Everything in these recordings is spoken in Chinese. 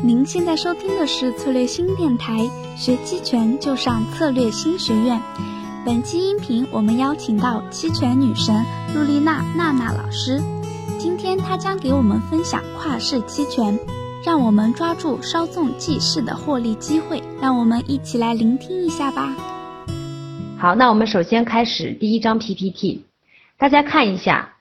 您现在收听的是策略新电台，学期权就上策略新学院。本期音频我们邀请到期权女神陆丽娜娜娜老师，今天她将给我们分享跨市期权，让我们抓住稍纵即逝的获利机会。让我们一起来聆听一下吧。好，那我们首先开始第一张 PPT，大家看一下。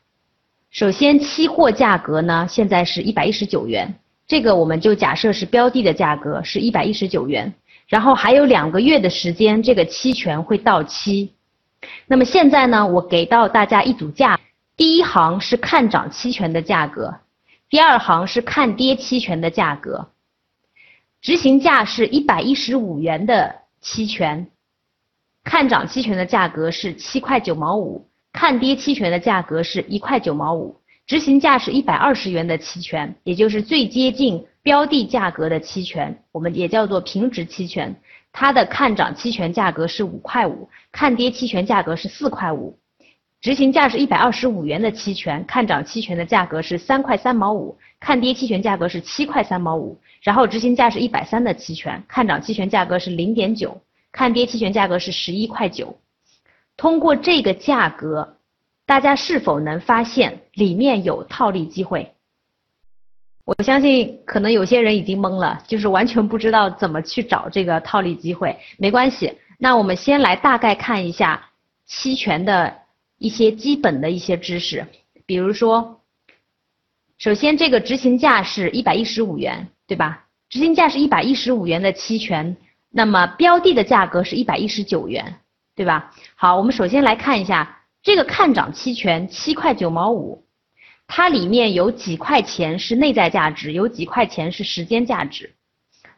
首先，期货价格呢，现在是一百一十九元，这个我们就假设是标的的价格是一百一十九元。然后还有两个月的时间，这个期权会到期。那么现在呢，我给到大家一组价，第一行是看涨期权的价格，第二行是看跌期权的价格。执行价是一百一十五元的期权，看涨期权的价格是七块九毛五。看跌期权的价格是一块九毛五，执行价是一百二十元的期权，也就是最接近标的价格的期权，我们也叫做平值期权。它的看涨期权价格是五块五，看跌期权价格是四块五。执行价是一百二十五元的期权，看涨期权的价格是三块三毛五，看跌期权价格是七块三毛五。然后执行价是一百三的期权，看涨期权价格是零点九，看跌期权价格是十一块九。通过这个价格，大家是否能发现里面有套利机会？我相信可能有些人已经懵了，就是完全不知道怎么去找这个套利机会。没关系，那我们先来大概看一下期权的一些基本的一些知识。比如说，首先这个执行价是一百一十五元，对吧？执行价是一百一十五元的期权，那么标的的价格是一百一十九元。对吧？好，我们首先来看一下这个看涨期权七块九毛五，它里面有几块钱是内在价值，有几块钱是时间价值。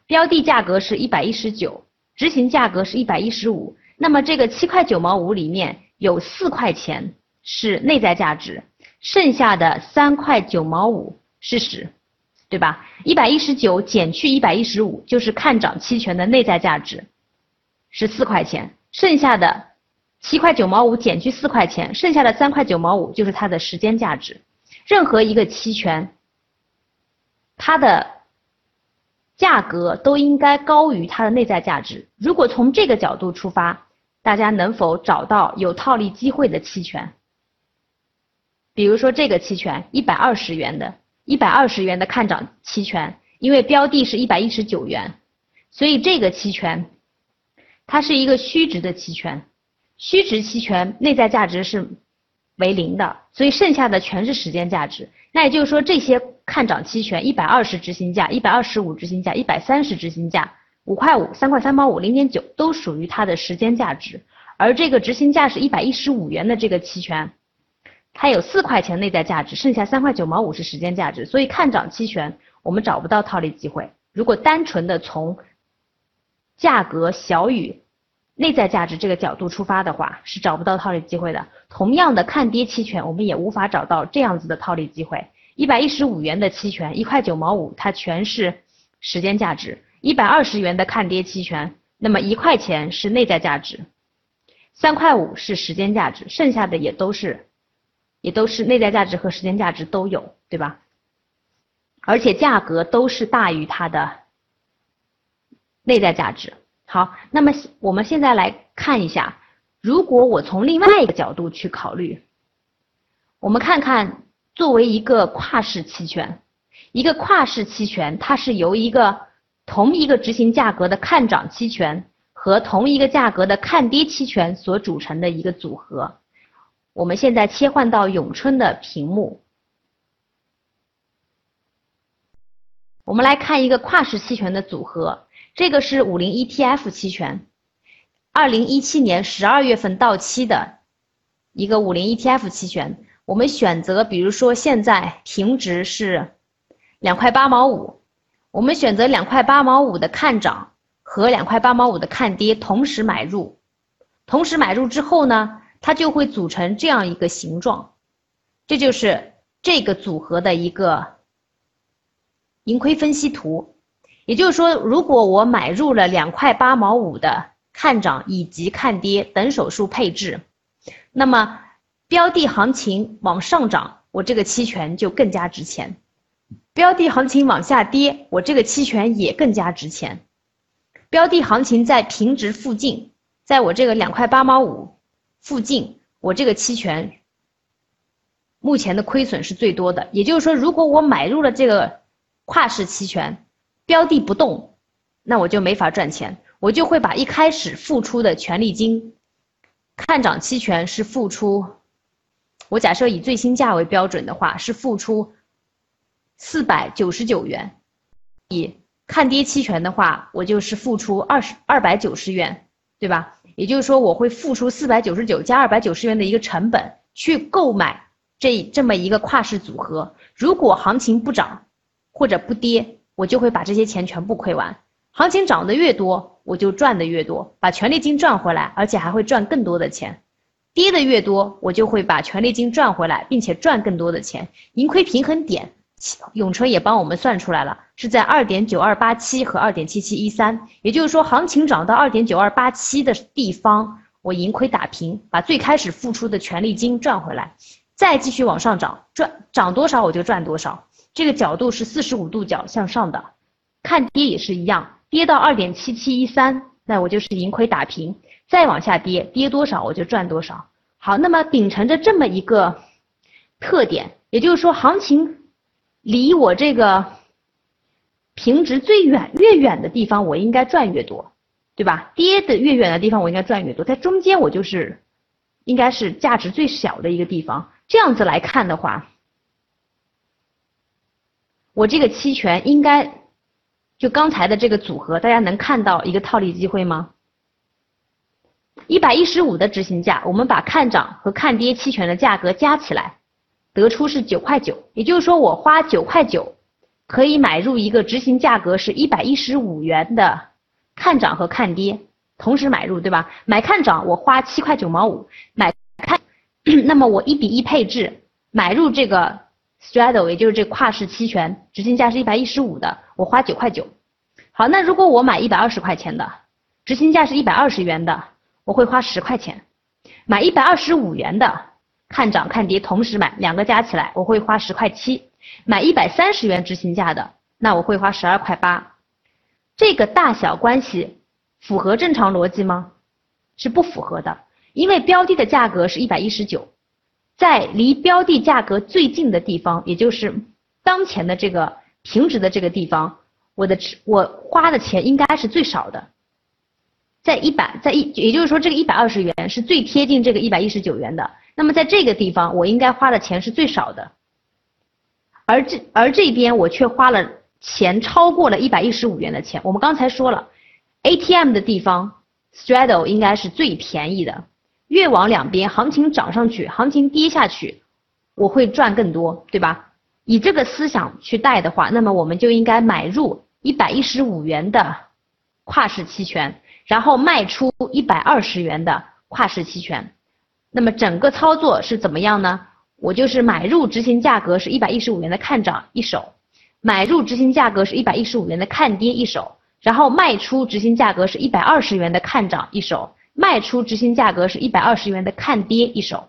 标的价格是一百一十九，执行价格是一百一十五。那么这个七块九毛五里面有四块钱是内在价值，剩下的三块九毛五是实，对吧？一百一十九减去一百一十五就是看涨期权的内在价值，是四块钱。剩下的七块九毛五减去四块钱，剩下的三块九毛五就是它的时间价值。任何一个期权，它的价格都应该高于它的内在价值。如果从这个角度出发，大家能否找到有套利机会的期权？比如说这个期权一百二十元的，一百二十元的看涨期权，因为标的是一百一十九元，所以这个期权。它是一个虚值的期权，虚值期权内在价值是为零的，所以剩下的全是时间价值。那也就是说，这些看涨期权一百二十执行价、一百二十五执行价、一百三十执行价、五块五、三块三毛五、零点九都属于它的时间价值。而这个执行价是一百一十五元的这个期权，它有四块钱内在价值，剩下三块九毛五是时间价值。所以看涨期权我们找不到套利机会。如果单纯的从价格小于内在价值这个角度出发的话，是找不到套利机会的。同样的，看跌期权我们也无法找到这样子的套利机会。一百一十五元的期权，一块九毛五，它全是时间价值；一百二十元的看跌期权，那么一块钱是内在价值，三块五是时间价值，剩下的也都是，也都是内在价值和时间价值都有，对吧？而且价格都是大于它的。内在价值好，那么我们现在来看一下，如果我从另外一个角度去考虑，我们看看作为一个跨市期权，一个跨市期权它是由一个同一个执行价格的看涨期权和同一个价格的看跌期权所组成的一个组合。我们现在切换到永春的屏幕，我们来看一个跨市期权的组合。这个是五零 ETF 期权，二零一七年十二月份到期的一个五零 ETF 期权。我们选择，比如说现在平值是两块八毛五，我们选择两块八毛五的看涨和两块八毛五的看跌同时买入，同时买入之后呢，它就会组成这样一个形状，这就是这个组合的一个盈亏分析图。也就是说，如果我买入了两块八毛五的看涨以及看跌等手数配置，那么标的行情往上涨，我这个期权就更加值钱。标的行情往下跌，我这个期权也更加值钱。标的行情在平值附近，在我这个两块八毛五附近，我这个期权目前的亏损是最多的。也就是说，如果我买入了这个跨市期权，标的不动，那我就没法赚钱，我就会把一开始付出的权利金，看涨期权是付出，我假设以最新价为标准的话，是付出。四百九十九元，以看跌期权的话，我就是付出二十二百九十元，对吧？也就是说，我会付出四百九十九加二百九十元的一个成本去购买这这么一个跨市组合。如果行情不涨或者不跌，我就会把这些钱全部亏完。行情涨得越多，我就赚的越多，把权利金赚回来，而且还会赚更多的钱。跌的越多，我就会把权利金赚回来，并且赚更多的钱。盈亏平衡点。永春也帮我们算出来了，是在二点九二八七和二点七七一三，也就是说，行情涨到二点九二八七的地方，我盈亏打平，把最开始付出的权利金赚回来，再继续往上涨，赚涨多少我就赚多少。这个角度是四十五度角向上的，看跌也是一样，跌到二点七七一三，那我就是盈亏打平，再往下跌，跌多少我就赚多少。好，那么秉承着这么一个特点，也就是说，行情。离我这个平值最远越远的地方，我应该赚越多，对吧？跌的越远的地方，我应该赚越多。在中间，我就是应该是价值最小的一个地方。这样子来看的话，我这个期权应该就刚才的这个组合，大家能看到一个套利机会吗？一百一十五的执行价，我们把看涨和看跌期权的价格加起来。得出是九块九，也就是说我花九块九可以买入一个执行价格是一百一十五元的看涨和看跌，同时买入，对吧？买看涨我花七块九毛五，买看，那么我一比一配置买入这个 straddle，也就是这跨市期权，执行价是一百一十五的，我花九块九。好，那如果我买一百二十块钱的，执行价是一百二十元的，我会花十块钱，买一百二十五元的。看涨看跌同时买，两个加起来我会花十块七，买一百三十元执行价的，那我会花十二块八。这个大小关系符合正常逻辑吗？是不符合的，因为标的的价格是一百一十九，在离标的价格最近的地方，也就是当前的这个平值的这个地方，我的我花的钱应该是最少的，在一百在一，也就是说这个一百二十元是最贴近这个一百一十九元的。那么在这个地方，我应该花的钱是最少的，而这而这边我却花了钱超过了一百一十五元的钱。我们刚才说了，ATM 的地方 straddle 应该是最便宜的，越往两边行情涨上去，行情跌下去，我会赚更多，对吧？以这个思想去带的话，那么我们就应该买入一百一十五元的跨市期权，然后卖出一百二十元的跨市期权。那么整个操作是怎么样呢？我就是买入执行价格是一百一十五元的看涨一手，买入执行价格是一百一十五元的看跌一手，然后卖出执行价格是一百二十元的看涨一手，卖出执行价格是一百二十元的看跌一手，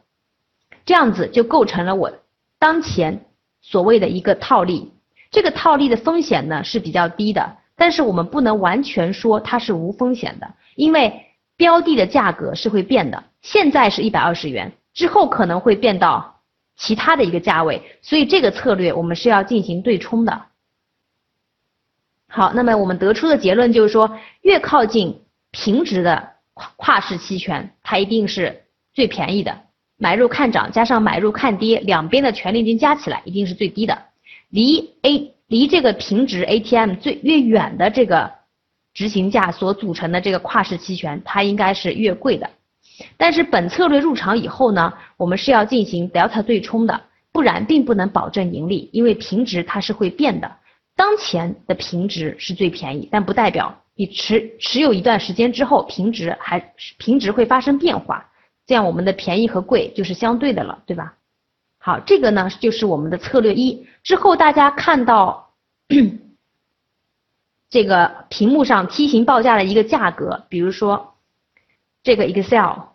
这样子就构成了我当前所谓的一个套利。这个套利的风险呢是比较低的，但是我们不能完全说它是无风险的，因为标的的价格是会变的。现在是一百二十元，之后可能会变到其他的一个价位，所以这个策略我们是要进行对冲的。好，那么我们得出的结论就是说，越靠近平值的跨市期权，它一定是最便宜的。买入看涨加上买入看跌，两边的权利金加起来一定是最低的。离 A 离这个平值 ATM 最越远的这个执行价所组成的这个跨市期权，它应该是越贵的。但是本策略入场以后呢，我们是要进行 delta 对冲的，不然并不能保证盈利，因为平值它是会变的。当前的平值是最便宜，但不代表你持持有一段时间之后，平值还平值会发生变化，这样我们的便宜和贵就是相对的了，对吧？好，这个呢就是我们的策略一。之后大家看到 这个屏幕上梯形报价的一个价格，比如说这个 Excel。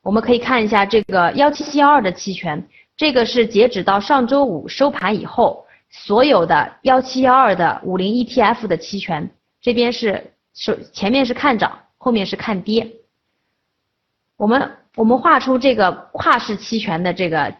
我们可以看一下这个幺七七幺二的期权，这个是截止到上周五收盘以后，所有的幺七幺二的五零 ETF 的期权，这边是首前面是看涨，后面是看跌。我们我们画出这个跨市期权的这个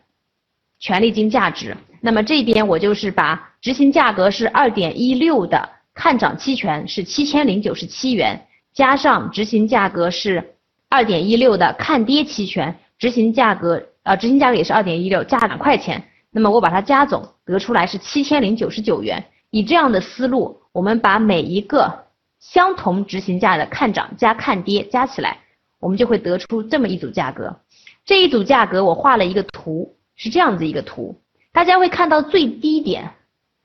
权利金价值，那么这边我就是把执行价格是二点一六的看涨期权是七千零九十七元，加上执行价格是二点一六的看跌期权，执行价格呃执行价格也是二点一六，加两块钱。那么我把它加总得出来是七千零九十九元。以这样的思路，我们把每一个相同执行价的看涨加看跌加起来，我们就会得出这么一组价格。这一组价格我画了一个图，是这样子一个图。大家会看到最低点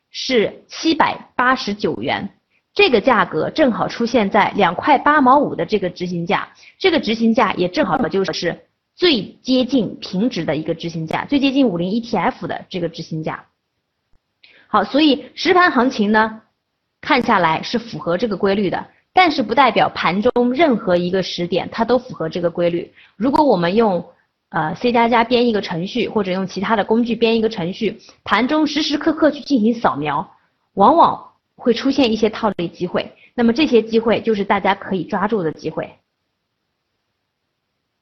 是七百八十九元，这个价格正好出现在两块八毛五的这个执行价，这个执行价也正好就是。最接近平值的一个执行价，最接近五零 ETF 的这个执行价。好，所以实盘行情呢，看下来是符合这个规律的，但是不代表盘中任何一个时点它都符合这个规律。如果我们用呃 C 加加编一个程序，或者用其他的工具编一个程序，盘中时时刻刻去进行扫描，往往会出现一些套利机会。那么这些机会就是大家可以抓住的机会。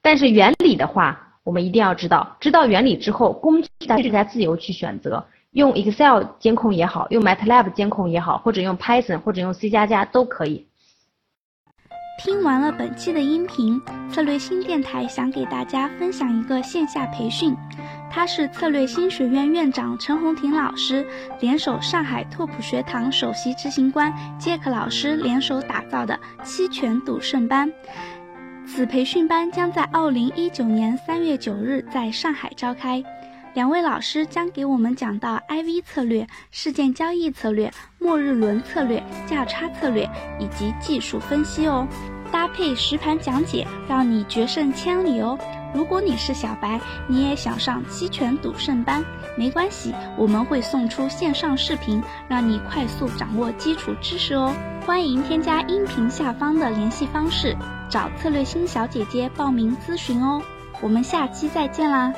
但是原理的话，我们一定要知道，知道原理之后，工具大家自由去选择，用 Excel 监控也好，用 MATLAB 监控也好，或者用 Python 或者用 C 加加都可以。听完了本期的音频，策略新电台想给大家分享一个线下培训，它是策略新学院院长陈红婷老师联手上海拓普学堂首席执行官杰克老师联手打造的期权赌圣班。此培训班将在二零一九年三月九日在上海召开，两位老师将给我们讲到 IV 策略、事件交易策略、末日轮策略、价差策略以及技术分析哦，搭配实盘讲解，让你决胜千里哦。如果你是小白，你也想上期权赌圣班，没关系，我们会送出线上视频，让你快速掌握基础知识哦。欢迎添加音频下方的联系方式。找策略星小姐姐报名咨询哦，我们下期再见啦！